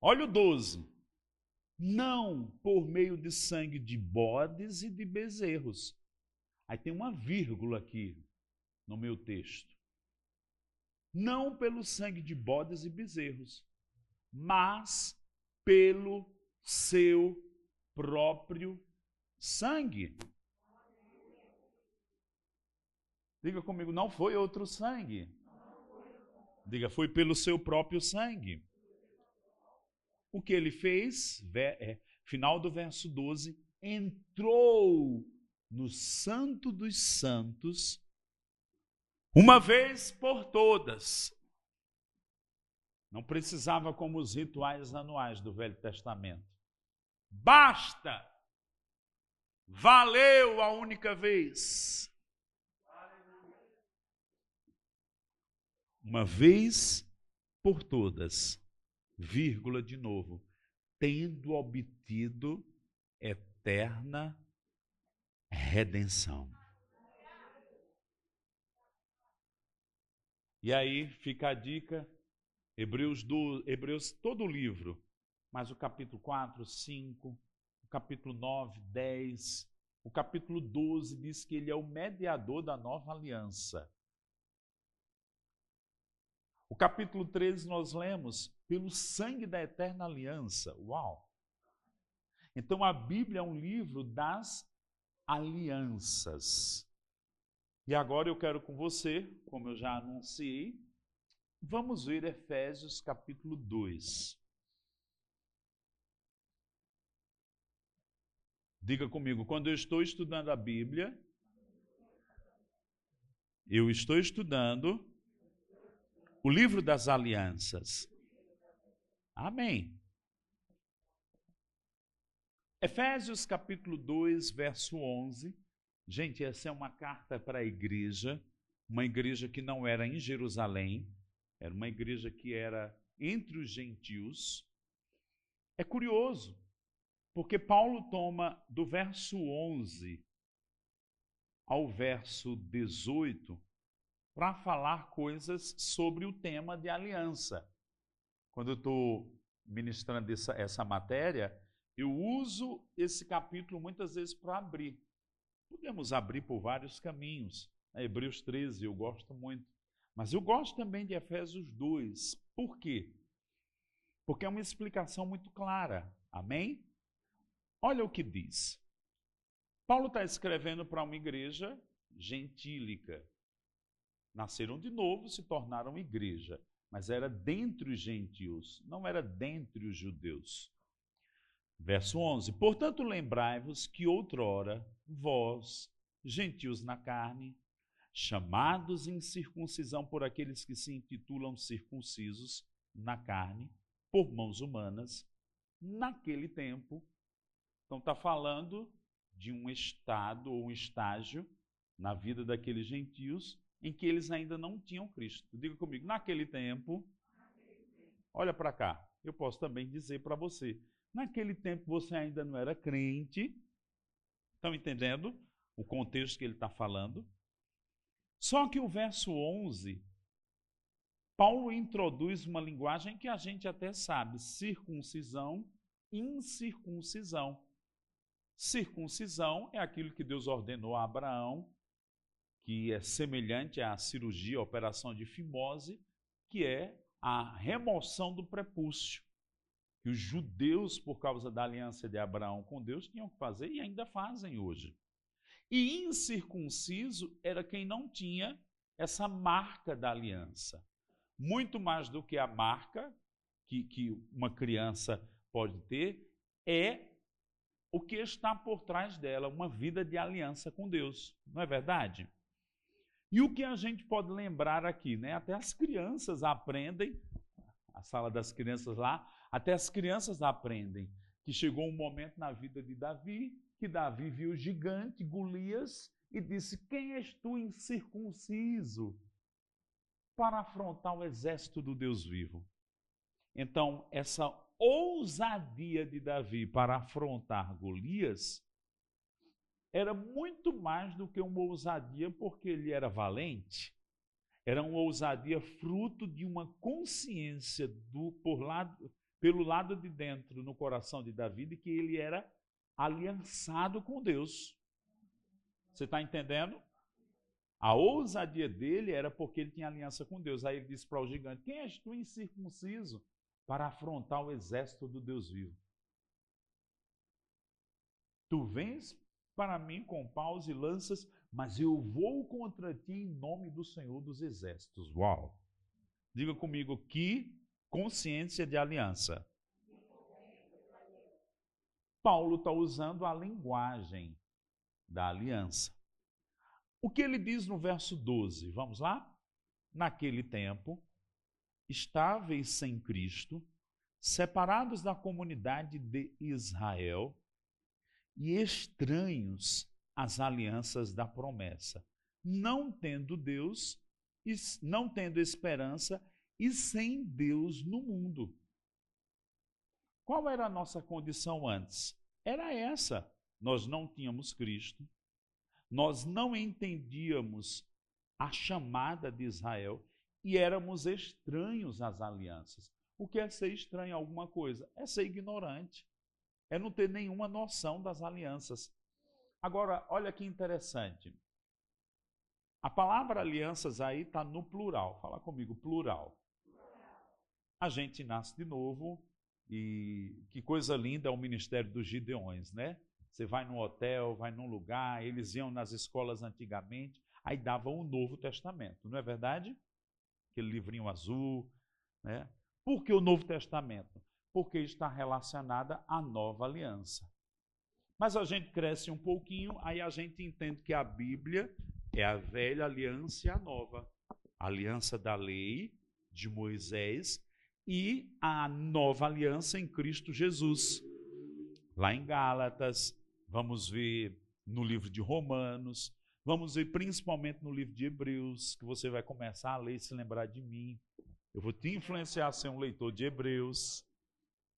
Olha o 12 não por meio de sangue de bodes e de bezerros. Aí tem uma vírgula aqui no meu texto. Não pelo sangue de bodes e bezerros, mas pelo seu próprio sangue. Diga comigo, não foi outro sangue. Diga, foi pelo seu próprio sangue. O que ele fez, é, final do verso 12, entrou no Santo dos Santos, uma vez por todas. Não precisava como os rituais anuais do Velho Testamento. Basta! Valeu a única vez. Uma vez por todas vírgula de novo, tendo obtido eterna redenção. E aí fica a dica, Hebreus, do, Hebreus todo o livro, mas o capítulo 4, 5, o capítulo 9, 10, o capítulo 12 diz que ele é o mediador da nova aliança. O capítulo 13 nós lemos pelo sangue da eterna aliança. Uau! Então a Bíblia é um livro das alianças. E agora eu quero com você, como eu já anunciei, vamos ver Efésios capítulo 2. Diga comigo, quando eu estou estudando a Bíblia, eu estou estudando o livro das alianças. Amém. Efésios capítulo 2, verso 11. Gente, essa é uma carta para a igreja, uma igreja que não era em Jerusalém, era uma igreja que era entre os gentios. É curioso, porque Paulo toma do verso 11 ao verso 18 para falar coisas sobre o tema de aliança. Quando eu estou ministrando essa, essa matéria, eu uso esse capítulo muitas vezes para abrir. Podemos abrir por vários caminhos. É Hebreus 13, eu gosto muito. Mas eu gosto também de Efésios 2. Por quê? Porque é uma explicação muito clara. Amém? Olha o que diz. Paulo está escrevendo para uma igreja gentílica. Nasceram de novo, se tornaram igreja, mas era dentre os gentios, não era dentre os judeus. Verso 11: Portanto, lembrai-vos que outrora vós, gentios na carne, chamados em circuncisão por aqueles que se intitulam circuncisos na carne, por mãos humanas, naquele tempo. Então, está falando de um estado ou um estágio na vida daqueles gentios em que eles ainda não tinham Cristo. Diga comigo, naquele tempo, olha para cá, eu posso também dizer para você, naquele tempo você ainda não era crente, estão entendendo o contexto que ele está falando? Só que o verso 11, Paulo introduz uma linguagem que a gente até sabe: circuncisão, incircuncisão. Circuncisão é aquilo que Deus ordenou a Abraão, que é semelhante à cirurgia, à operação de fimose, que é a remoção do prepúcio, que os judeus, por causa da aliança de Abraão com Deus, tinham que fazer e ainda fazem hoje. E incircunciso era quem não tinha essa marca da aliança. Muito mais do que a marca que, que uma criança pode ter, é o que está por trás dela, uma vida de aliança com Deus. Não é verdade? E o que a gente pode lembrar aqui, né? Até as crianças aprendem, a sala das crianças lá, até as crianças aprendem que chegou um momento na vida de Davi que Davi viu o gigante Golias e disse: Quem és tu incircunciso para afrontar o exército do Deus vivo? Então, essa ousadia de Davi para afrontar Golias era muito mais do que uma ousadia porque ele era valente. Era uma ousadia fruto de uma consciência do por lado, pelo lado de dentro no coração de Davi de que ele era aliançado com Deus. Você está entendendo? A ousadia dele era porque ele tinha aliança com Deus. Aí ele disse para o gigante: Quem és tu incircunciso para afrontar o exército do Deus vivo? Tu vens para mim com paus e lanças, mas eu vou contra ti em nome do Senhor dos Exércitos. Uau! Diga comigo que consciência de aliança. Paulo está usando a linguagem da aliança. O que ele diz no verso 12? Vamos lá? Naquele tempo, estáveis sem Cristo, separados da comunidade de Israel e estranhos às alianças da promessa, não tendo Deus, não tendo esperança e sem Deus no mundo. Qual era a nossa condição antes? Era essa. Nós não tínhamos Cristo, nós não entendíamos a chamada de Israel e éramos estranhos às alianças. O que é ser estranho a alguma coisa? É ser ignorante, é não ter nenhuma noção das alianças. Agora, olha que interessante. A palavra alianças aí está no plural. Fala comigo, plural. A gente nasce de novo, e que coisa linda é o ministério dos Gideões, né? Você vai num hotel, vai num lugar, eles iam nas escolas antigamente, aí davam o Novo Testamento, não é verdade? Aquele livrinho azul, né? Por que o Novo Testamento? Porque está relacionada à nova aliança. Mas a gente cresce um pouquinho, aí a gente entende que a Bíblia é a velha aliança e a nova. A aliança da lei de Moisés e a nova aliança em Cristo Jesus. Lá em Gálatas, vamos ver no livro de Romanos, vamos ver principalmente no livro de Hebreus, que você vai começar a ler e se lembrar de mim. Eu vou te influenciar a ser um leitor de Hebreus.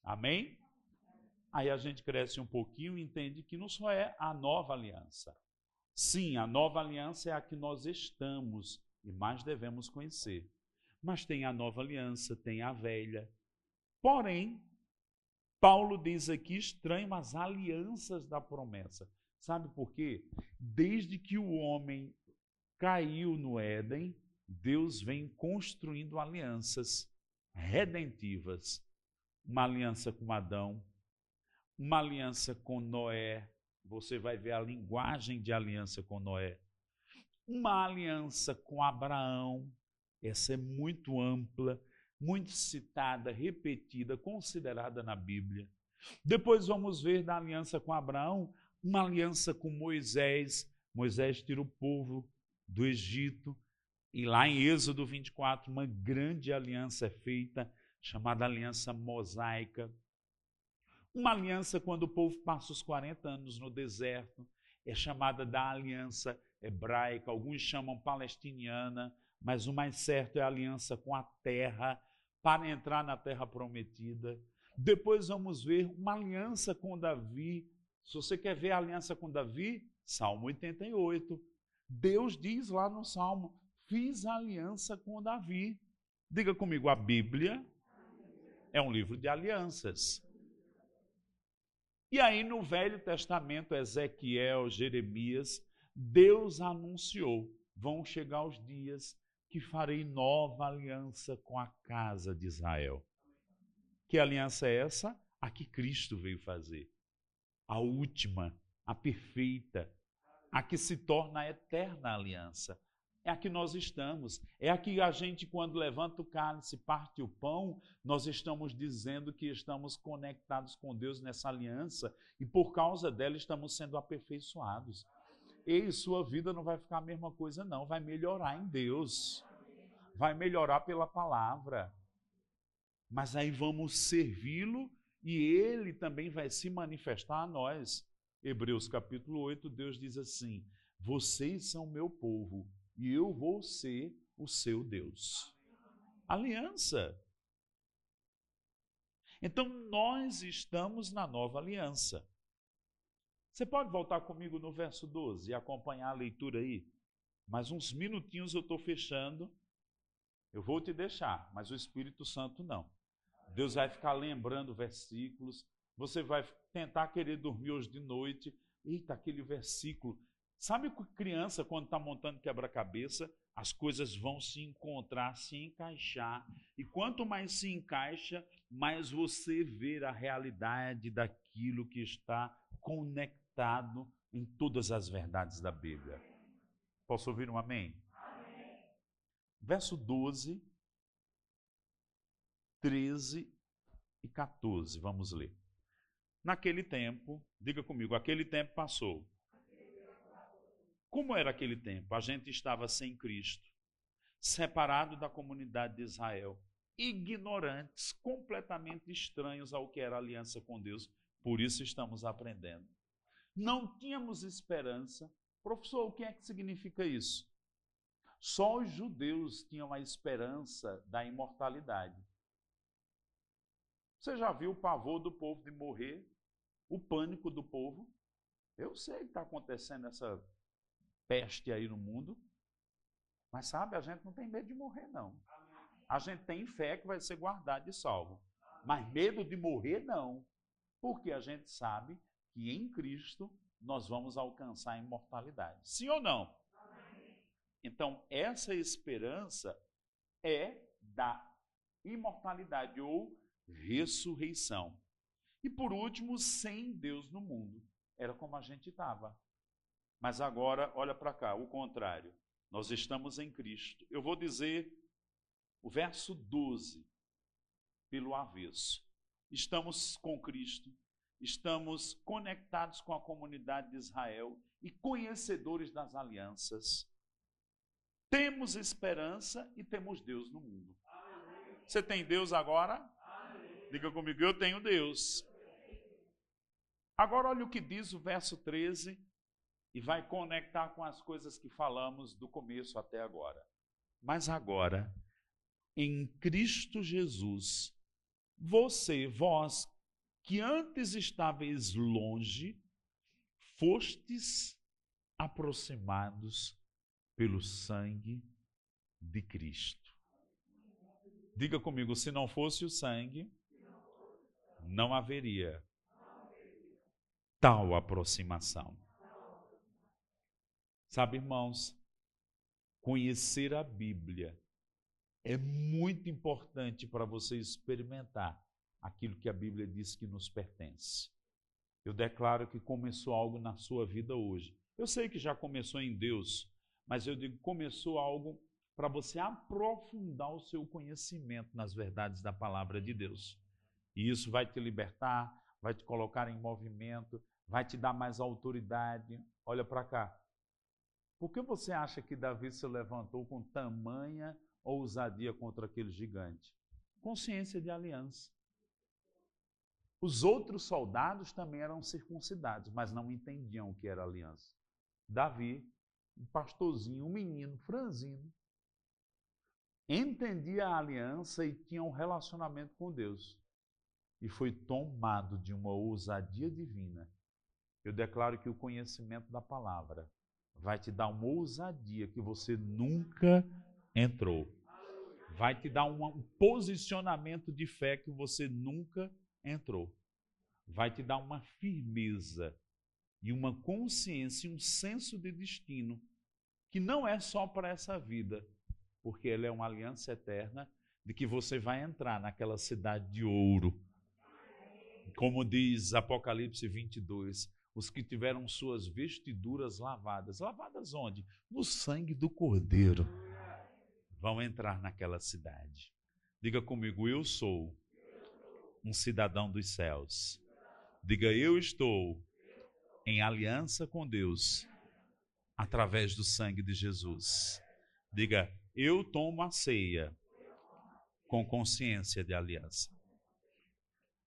Amém? Aí a gente cresce um pouquinho e entende que não só é a nova aliança. Sim, a nova aliança é a que nós estamos e mais devemos conhecer mas tem a nova aliança, tem a velha. Porém, Paulo diz aqui estranho as alianças da promessa. Sabe por quê? Desde que o homem caiu no Éden, Deus vem construindo alianças redentivas. Uma aliança com Adão, uma aliança com Noé, você vai ver a linguagem de aliança com Noé. Uma aliança com Abraão, essa é muito ampla, muito citada, repetida, considerada na Bíblia. Depois vamos ver da aliança com Abraão, uma aliança com Moisés. Moisés tira o povo do Egito, e lá em Êxodo 24, uma grande aliança é feita, chamada aliança mosaica. Uma aliança quando o povo passa os 40 anos no deserto, é chamada da aliança hebraica, alguns chamam palestiniana, mas o mais certo é a aliança com a terra, para entrar na terra prometida. Depois vamos ver uma aliança com Davi. Se você quer ver a aliança com Davi, Salmo 88. Deus diz lá no Salmo: Fiz aliança com Davi. Diga comigo, a Bíblia é um livro de alianças. E aí no Velho Testamento, Ezequiel, Jeremias, Deus anunciou: vão chegar os dias que farei nova aliança com a casa de Israel. Que aliança é essa? A que Cristo veio fazer. A última, a perfeita, a que se torna a eterna aliança. É a que nós estamos. É a que a gente, quando levanta o cálice, parte o pão, nós estamos dizendo que estamos conectados com Deus nessa aliança e por causa dela estamos sendo aperfeiçoados. E sua vida não vai ficar a mesma coisa, não. Vai melhorar em Deus. Vai melhorar pela palavra mas aí vamos servi-lo e ele também vai se manifestar a nós. Hebreus capítulo 8, Deus diz assim: Vocês são meu povo e eu vou ser o seu Deus. Aliança. Então nós estamos na nova aliança. Você pode voltar comigo no verso 12 e acompanhar a leitura aí? Mais uns minutinhos eu estou fechando. Eu vou te deixar, mas o Espírito Santo não. Deus vai ficar lembrando versículos. Você vai tentar querer dormir hoje de noite. Eita, aquele versículo. Sabe que criança, quando está montando quebra-cabeça, as coisas vão se encontrar, se encaixar. E quanto mais se encaixa, mais você vê a realidade daquilo que está conectado em todas as verdades da Bíblia. Posso ouvir um amém? amém. Verso 12 13 e 14. Vamos ler. Naquele tempo, diga comigo, aquele tempo passou. Como era aquele tempo? A gente estava sem Cristo, separado da comunidade de Israel, ignorantes, completamente estranhos ao que era a aliança com Deus. Por isso estamos aprendendo. Não tínhamos esperança. Professor, o que é que significa isso? Só os judeus tinham a esperança da imortalidade. Você já viu o pavor do povo de morrer? O pânico do povo? Eu sei que está acontecendo essa peste aí no mundo, mas sabe, a gente não tem medo de morrer, não. A gente tem fé que vai ser guardado e salvo. Mas medo de morrer, não. Porque a gente sabe que em Cristo nós vamos alcançar a imortalidade. Sim ou não? Então, essa esperança é da imortalidade ou ressurreição. E por último, sem Deus no mundo. Era como a gente estava. Mas agora, olha para cá, o contrário. Nós estamos em Cristo. Eu vou dizer o verso 12, pelo avesso. Estamos com Cristo, estamos conectados com a comunidade de Israel e conhecedores das alianças. Temos esperança e temos Deus no mundo. Você tem Deus agora? Diga comigo, eu tenho Deus. Agora olha o que diz o verso 13 e vai conectar com as coisas que falamos do começo até agora. Mas agora, em Cristo Jesus, você, vós, que antes estáveis longe, fostes aproximados pelo sangue de Cristo. Diga comigo, se não fosse o sangue, não haveria tal aproximação. Sabe, irmãos, conhecer a Bíblia é muito importante para você experimentar aquilo que a Bíblia diz que nos pertence. Eu declaro que começou algo na sua vida hoje. Eu sei que já começou em Deus, mas eu digo começou algo para você aprofundar o seu conhecimento nas verdades da palavra de Deus. E isso vai te libertar, vai te colocar em movimento, vai te dar mais autoridade. Olha para cá. Por que você acha que Davi se levantou com tamanha ousadia contra aquele gigante? Consciência de aliança. Os outros soldados também eram circuncidados, mas não entendiam o que era aliança. Davi, um pastorzinho, um menino franzino, entendia a aliança e tinha um relacionamento com Deus. E foi tomado de uma ousadia divina. Eu declaro que o conhecimento da palavra vai te dar uma ousadia que você nunca entrou. Vai te dar um posicionamento de fé que você nunca entrou. Vai te dar uma firmeza e uma consciência, um senso de destino que não é só para essa vida, porque ela é uma aliança eterna de que você vai entrar naquela cidade de ouro. Como diz Apocalipse 22, os que tiveram suas vestiduras lavadas. Lavadas onde? No sangue do Cordeiro. Vão entrar naquela cidade. Diga comigo, eu sou um cidadão dos céus. Diga, eu estou em aliança com Deus através do sangue de Jesus. Diga, eu tomo a ceia com consciência de aliança.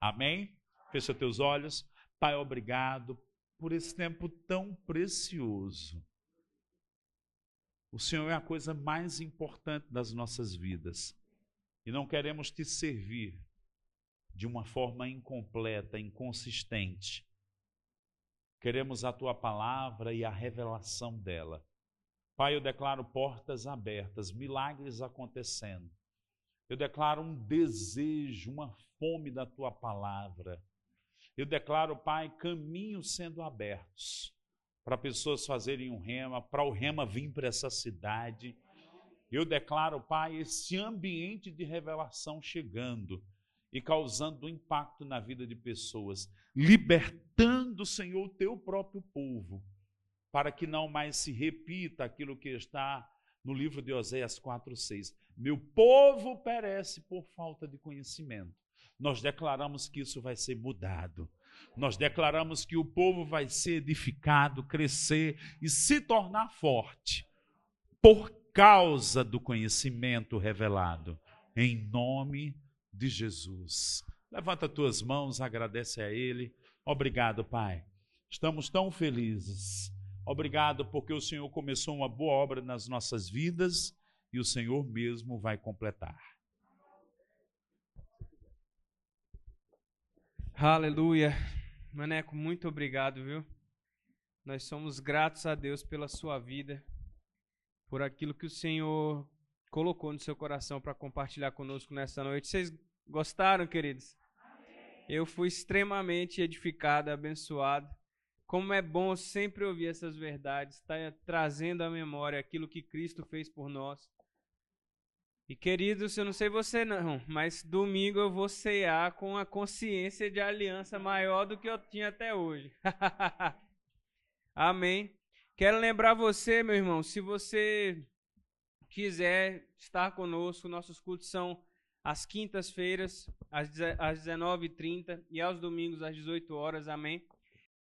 Amém? Fecha teus olhos. Pai, obrigado por esse tempo tão precioso. O Senhor é a coisa mais importante das nossas vidas. E não queremos te servir de uma forma incompleta, inconsistente. Queremos a tua palavra e a revelação dela. Pai, eu declaro portas abertas, milagres acontecendo. Eu declaro um desejo, uma fome da tua palavra. Eu declaro, Pai, caminhos sendo abertos para pessoas fazerem um rema, para o rema vir para essa cidade. Eu declaro, Pai, esse ambiente de revelação chegando e causando impacto na vida de pessoas, libertando, Senhor, o teu próprio povo, para que não mais se repita aquilo que está no livro de Oséias 4:6. Meu povo perece por falta de conhecimento nós declaramos que isso vai ser mudado. Nós declaramos que o povo vai ser edificado, crescer e se tornar forte por causa do conhecimento revelado. Em nome de Jesus. Levanta tuas mãos, agradece a Ele. Obrigado, Pai. Estamos tão felizes. Obrigado porque o Senhor começou uma boa obra nas nossas vidas e o Senhor mesmo vai completar. Aleluia. Maneco, muito obrigado, viu? Nós somos gratos a Deus pela sua vida, por aquilo que o Senhor colocou no seu coração para compartilhar conosco nessa noite. Vocês gostaram, queridos? Eu fui extremamente edificado, abençoado. Como é bom sempre ouvir essas verdades, tá trazendo à memória aquilo que Cristo fez por nós. E queridos, eu não sei você não, mas domingo eu vou cear com a consciência de aliança maior do que eu tinha até hoje. Amém. Quero lembrar você, meu irmão, se você quiser estar conosco, nossos cultos são às quintas-feiras, às 19h30 e aos domingos às 18 horas. Amém.